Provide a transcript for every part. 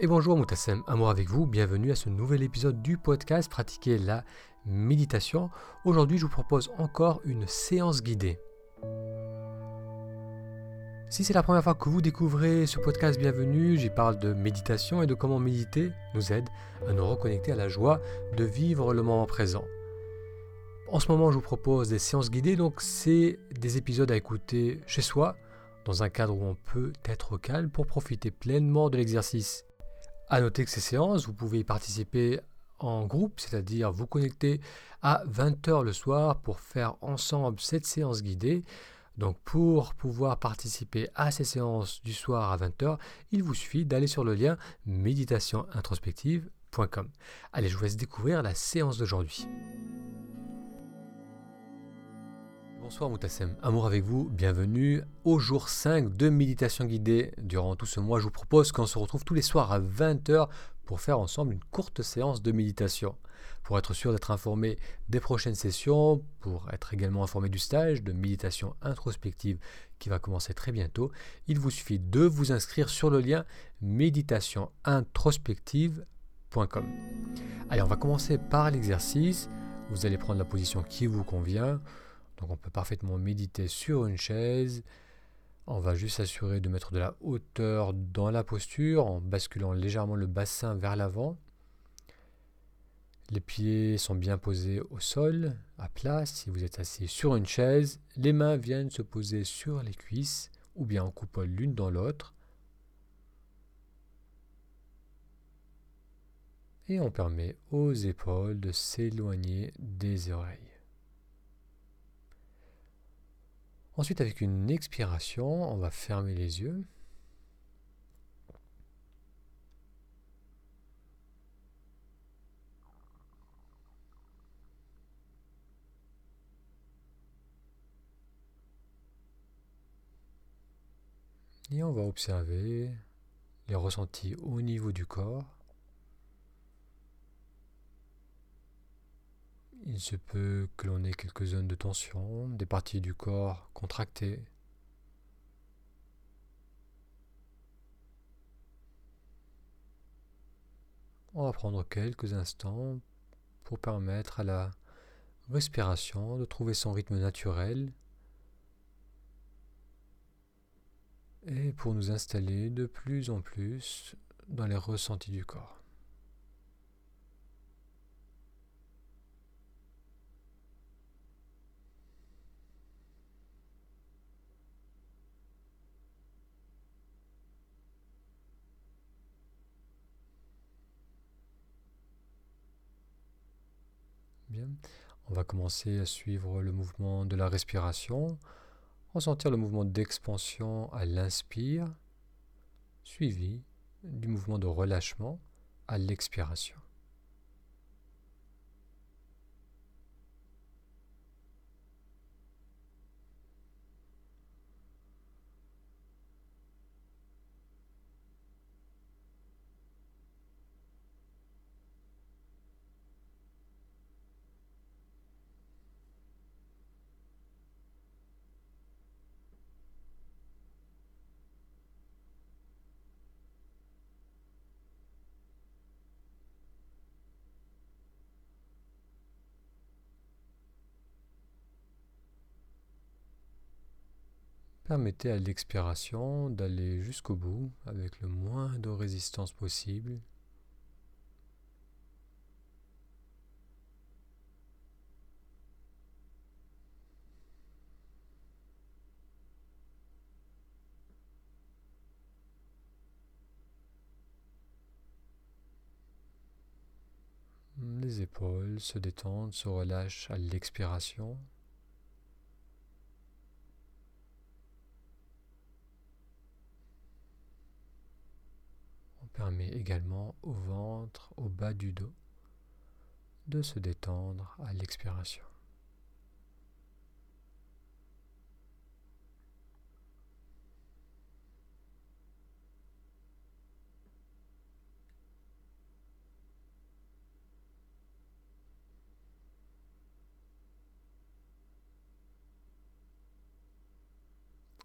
Et bonjour Moutassem, amour avec vous, bienvenue à ce nouvel épisode du podcast Pratiquer la méditation. Aujourd'hui je vous propose encore une séance guidée. Si c'est la première fois que vous découvrez ce podcast, bienvenue, j'y parle de méditation et de comment méditer nous aide à nous reconnecter à la joie de vivre le moment présent. En ce moment je vous propose des séances guidées, donc c'est des épisodes à écouter chez soi, dans un cadre où on peut être calme pour profiter pleinement de l'exercice à noter que ces séances, vous pouvez y participer en groupe, c'est-à-dire vous connecter à 20h le soir pour faire ensemble cette séance guidée. Donc pour pouvoir participer à ces séances du soir à 20h, il vous suffit d'aller sur le lien méditationintrospective.com. Allez, je vous laisse découvrir la séance d'aujourd'hui. Bonsoir Moutassem, amour avec vous, bienvenue au jour 5 de méditation guidée. Durant tout ce mois, je vous propose qu'on se retrouve tous les soirs à 20h pour faire ensemble une courte séance de méditation. Pour être sûr d'être informé des prochaines sessions, pour être également informé du stage de méditation introspective qui va commencer très bientôt, il vous suffit de vous inscrire sur le lien méditationintrospective.com. Allez, on va commencer par l'exercice. Vous allez prendre la position qui vous convient. Donc on peut parfaitement méditer sur une chaise. On va juste s'assurer de mettre de la hauteur dans la posture en basculant légèrement le bassin vers l'avant. Les pieds sont bien posés au sol, à plat. Si vous êtes assis sur une chaise, les mains viennent se poser sur les cuisses ou bien en coupole l'une dans l'autre. Et on permet aux épaules de s'éloigner des oreilles. Ensuite, avec une expiration, on va fermer les yeux. Et on va observer les ressentis au niveau du corps. Il se peut que l'on ait quelques zones de tension, des parties du corps contractées. On va prendre quelques instants pour permettre à la respiration de trouver son rythme naturel et pour nous installer de plus en plus dans les ressentis du corps. On va commencer à suivre le mouvement de la respiration, ressentir le mouvement d'expansion à l'inspire, suivi du mouvement de relâchement à l'expiration. Permettez à l'expiration d'aller jusqu'au bout avec le moins de résistance possible. Les épaules se détendent, se relâchent à l'expiration. Permet également au ventre, au bas du dos, de se détendre à l'expiration.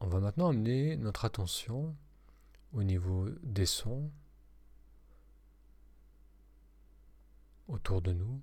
On va maintenant amener notre attention au niveau des sons autour de nous.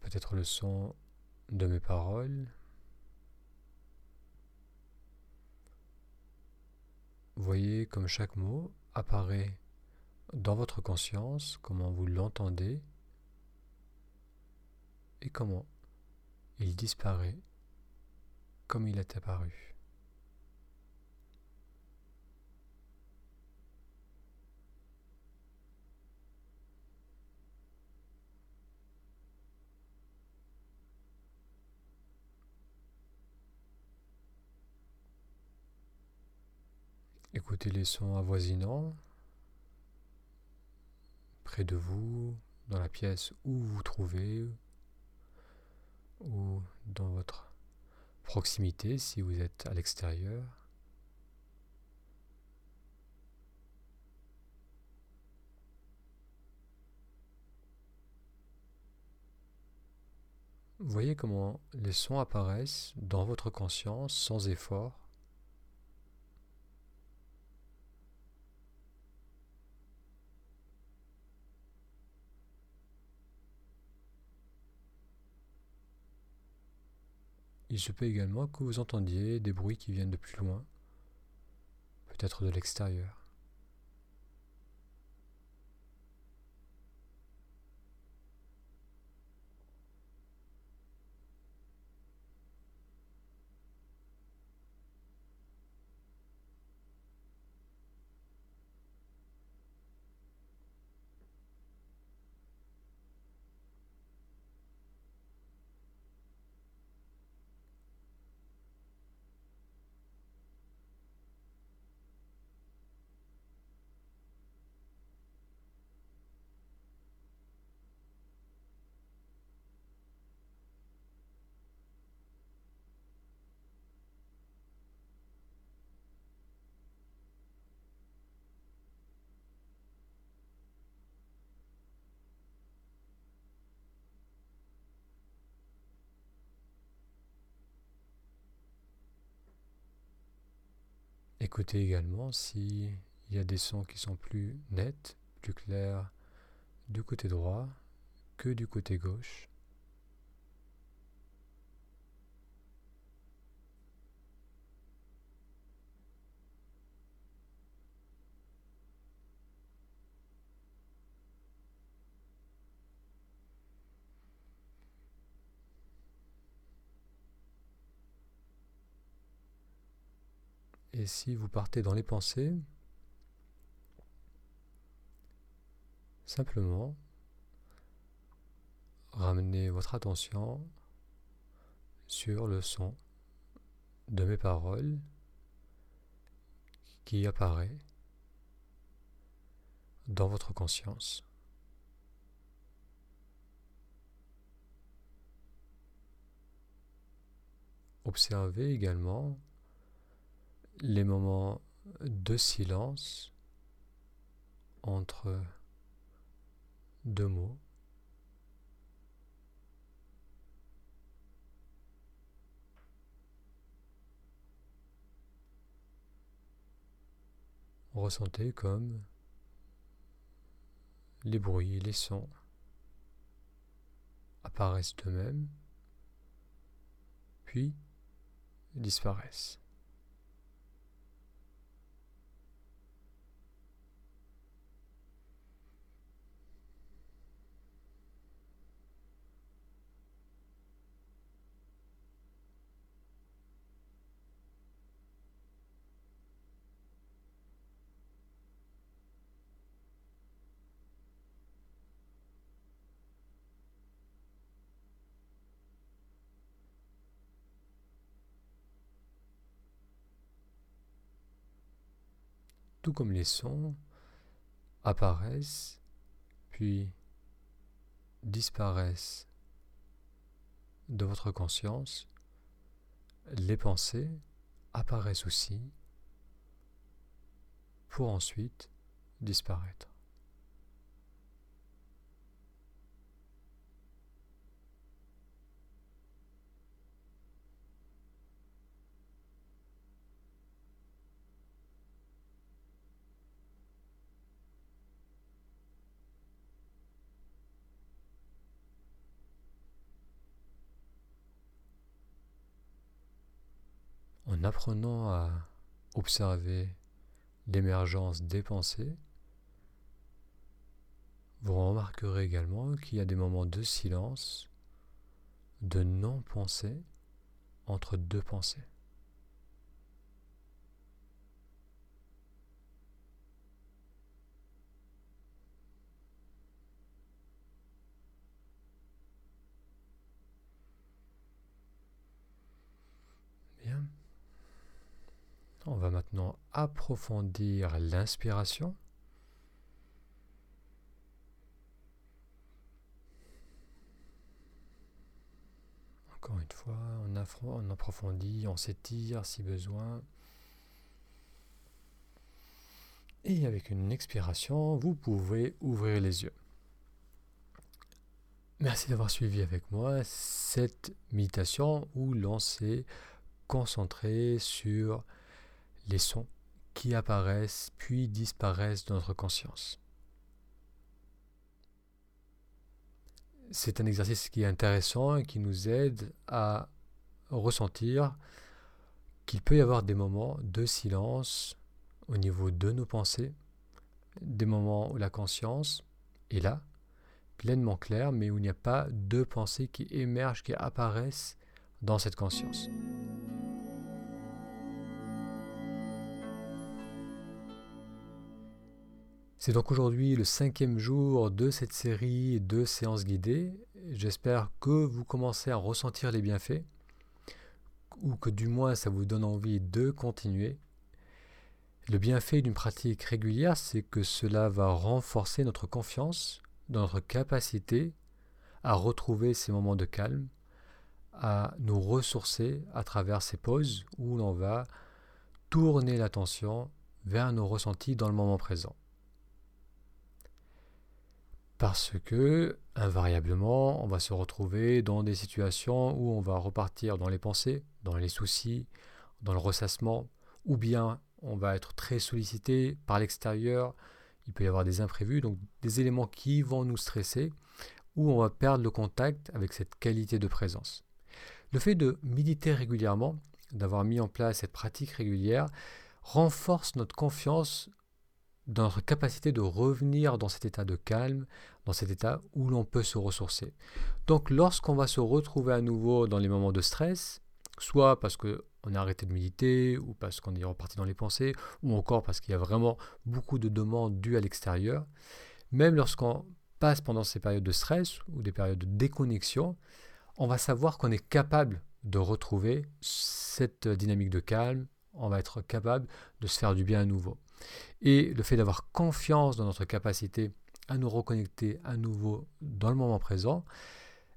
Peut-être le son de mes paroles. Voyez comme chaque mot apparaît dans votre conscience, comment vous l'entendez et comment il disparaît comme il est apparu. Écoutez les sons avoisinants près de vous, dans la pièce où vous vous trouvez, ou dans votre proximité si vous êtes à l'extérieur. Voyez comment les sons apparaissent dans votre conscience sans effort Il se peut également que vous entendiez des bruits qui viennent de plus loin, peut-être de l'extérieur. Écoutez également s'il y a des sons qui sont plus nets, plus clairs du côté droit que du côté gauche. Et si vous partez dans les pensées, simplement ramenez votre attention sur le son de mes paroles qui apparaît dans votre conscience. Observez également les moments de silence entre deux mots. Ressentez comme les bruits, les sons apparaissent d'eux-mêmes, puis disparaissent. Tout comme les sons apparaissent puis disparaissent de votre conscience, les pensées apparaissent aussi pour ensuite disparaître. En apprenant à observer l'émergence des pensées, vous remarquerez également qu'il y a des moments de silence, de non-pensée entre deux pensées. Bien. On va maintenant approfondir l'inspiration. Encore une fois, on, approfondit, on s'étire si besoin. Et avec une expiration, vous pouvez ouvrir les yeux. Merci d'avoir suivi avec moi cette méditation où l'on s'est concentré sur les sons qui apparaissent puis disparaissent dans notre conscience. c'est un exercice qui est intéressant et qui nous aide à ressentir qu'il peut y avoir des moments de silence au niveau de nos pensées, des moments où la conscience est là, pleinement claire, mais où il n'y a pas de pensées qui émergent, qui apparaissent dans cette conscience. C'est donc aujourd'hui le cinquième jour de cette série de séances guidées. J'espère que vous commencez à ressentir les bienfaits ou que du moins ça vous donne envie de continuer. Le bienfait d'une pratique régulière, c'est que cela va renforcer notre confiance dans notre capacité à retrouver ces moments de calme, à nous ressourcer à travers ces pauses où l'on va tourner l'attention vers nos ressentis dans le moment présent. Parce que, invariablement, on va se retrouver dans des situations où on va repartir dans les pensées, dans les soucis, dans le ressassement, ou bien on va être très sollicité par l'extérieur, il peut y avoir des imprévus, donc des éléments qui vont nous stresser, ou on va perdre le contact avec cette qualité de présence. Le fait de méditer régulièrement, d'avoir mis en place cette pratique régulière, renforce notre confiance dans notre capacité de revenir dans cet état de calme, dans cet état où l'on peut se ressourcer. Donc lorsqu'on va se retrouver à nouveau dans les moments de stress, soit parce qu'on a arrêté de méditer, ou parce qu'on est reparti dans les pensées, ou encore parce qu'il y a vraiment beaucoup de demandes dues à l'extérieur, même lorsqu'on passe pendant ces périodes de stress ou des périodes de déconnexion, on va savoir qu'on est capable de retrouver cette dynamique de calme, on va être capable de se faire du bien à nouveau. Et le fait d'avoir confiance dans notre capacité à nous reconnecter à nouveau dans le moment présent,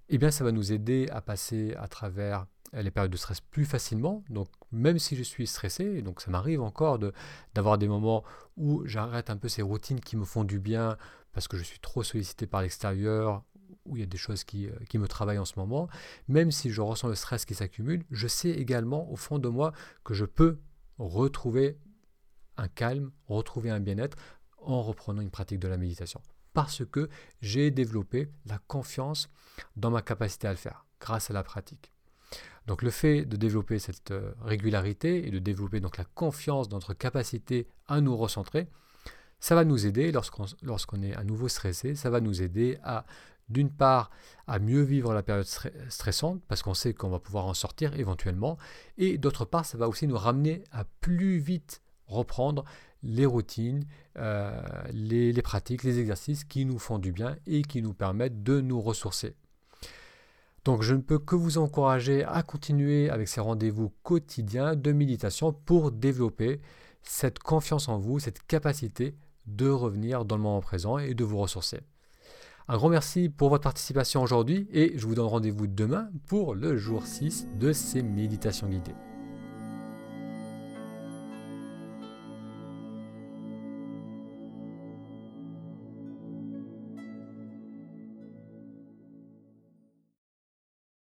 eh bien ça va nous aider à passer à travers les périodes de stress plus facilement. Donc même si je suis stressé, donc ça m'arrive encore d'avoir des moments où j'arrête un peu ces routines qui me font du bien parce que je suis trop sollicité par l'extérieur, où il y a des choses qui, euh, qui me travaillent en ce moment, même si je ressens le stress qui s'accumule, je sais également au fond de moi que je peux retrouver un calme, retrouver un bien-être en reprenant une pratique de la méditation. Parce que j'ai développé la confiance dans ma capacité à le faire grâce à la pratique. Donc le fait de développer cette euh, régularité et de développer donc la confiance dans notre capacité à nous recentrer, ça va nous aider lorsqu'on est à nouveau stressé, ça va nous aider à d'une part à mieux vivre la période stressante parce qu'on sait qu'on va pouvoir en sortir éventuellement et d'autre part ça va aussi nous ramener à plus vite reprendre les routines, euh, les, les pratiques, les exercices qui nous font du bien et qui nous permettent de nous ressourcer. Donc je ne peux que vous encourager à continuer avec ces rendez-vous quotidiens de méditation pour développer cette confiance en vous, cette capacité de revenir dans le moment présent et de vous ressourcer. Un grand merci pour votre participation aujourd'hui et je vous donne rendez-vous demain pour le jour 6 de ces méditations guidées.